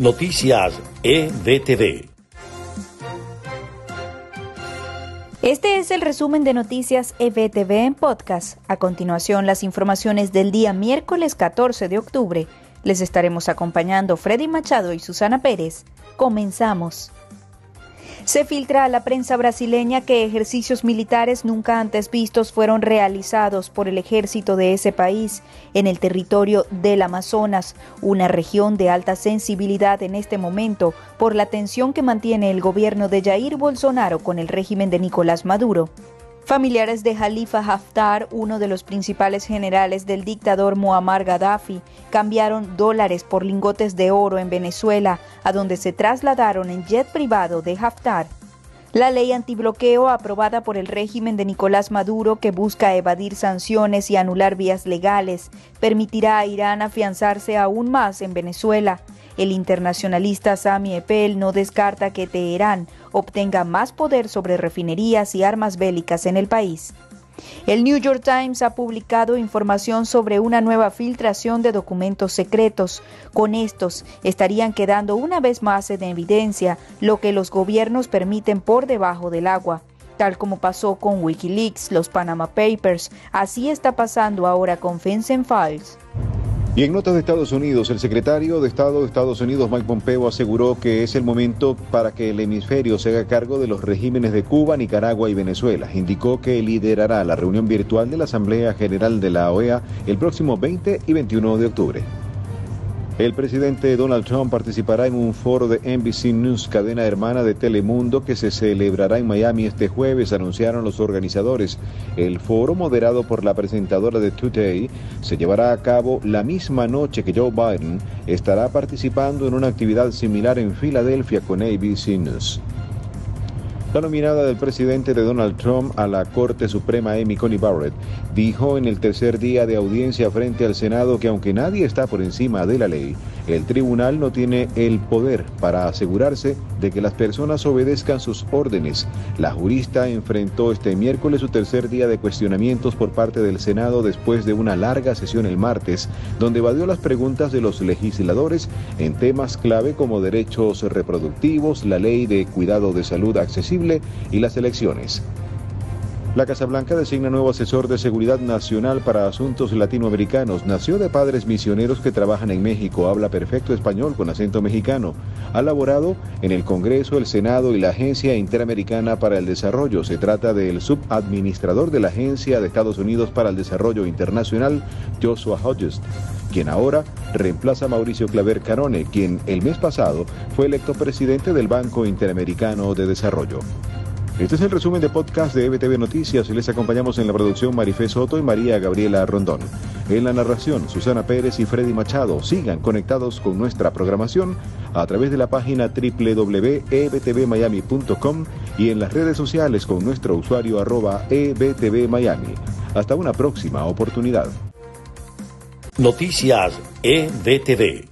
Noticias EBTV. Este es el resumen de Noticias EBTV en podcast. A continuación, las informaciones del día miércoles 14 de octubre. Les estaremos acompañando Freddy Machado y Susana Pérez. Comenzamos. Se filtra a la prensa brasileña que ejercicios militares nunca antes vistos fueron realizados por el ejército de ese país en el territorio del Amazonas, una región de alta sensibilidad en este momento por la tensión que mantiene el gobierno de Jair Bolsonaro con el régimen de Nicolás Maduro. Familiares de Jalifa Haftar, uno de los principales generales del dictador Muammar Gaddafi, cambiaron dólares por lingotes de oro en Venezuela, a donde se trasladaron en jet privado de Haftar. La ley antibloqueo aprobada por el régimen de Nicolás Maduro, que busca evadir sanciones y anular vías legales, permitirá a Irán afianzarse aún más en Venezuela. El internacionalista Sami Epel no descarta que Teherán obtenga más poder sobre refinerías y armas bélicas en el país. El New York Times ha publicado información sobre una nueva filtración de documentos secretos. Con estos estarían quedando una vez más en evidencia lo que los gobiernos permiten por debajo del agua. Tal como pasó con Wikileaks, los Panama Papers, así está pasando ahora con Fencen Files. Y en notas de Estados Unidos, el secretario de Estado de Estados Unidos, Mike Pompeo, aseguró que es el momento para que el hemisferio se haga cargo de los regímenes de Cuba, Nicaragua y Venezuela. Indicó que liderará la reunión virtual de la Asamblea General de la OEA el próximo 20 y 21 de octubre. El presidente Donald Trump participará en un foro de NBC News, cadena hermana de Telemundo, que se celebrará en Miami este jueves, anunciaron los organizadores. El foro, moderado por la presentadora de Today, se llevará a cabo la misma noche que Joe Biden estará participando en una actividad similar en Filadelfia con ABC News. La nominada del presidente de Donald Trump a la Corte Suprema, Amy Coney Barrett, dijo en el tercer día de audiencia frente al Senado que aunque nadie está por encima de la ley, el tribunal no tiene el poder para asegurarse de que las personas obedezcan sus órdenes. La jurista enfrentó este miércoles su tercer día de cuestionamientos por parte del Senado después de una larga sesión el martes, donde evadió las preguntas de los legisladores en temas clave como derechos reproductivos, la ley de cuidado de salud accesible y las elecciones. La Casa Blanca designa nuevo asesor de seguridad nacional para asuntos latinoamericanos. Nació de padres misioneros que trabajan en México, habla perfecto español con acento mexicano. Ha laborado en el Congreso, el Senado y la Agencia Interamericana para el Desarrollo. Se trata del subadministrador de la Agencia de Estados Unidos para el Desarrollo Internacional, Joshua Hodges, quien ahora reemplaza a Mauricio Claver Carone, quien el mes pasado fue electo presidente del Banco Interamericano de Desarrollo. Este es el resumen de podcast de EBTV Noticias les acompañamos en la producción Marifé Soto y María Gabriela Rondón. En la narración, Susana Pérez y Freddy Machado. Sigan conectados con nuestra programación a través de la página www.ebtvmiami.com y en las redes sociales con nuestro usuario arroba ebtvmiami. Hasta una próxima oportunidad. Noticias EBTV.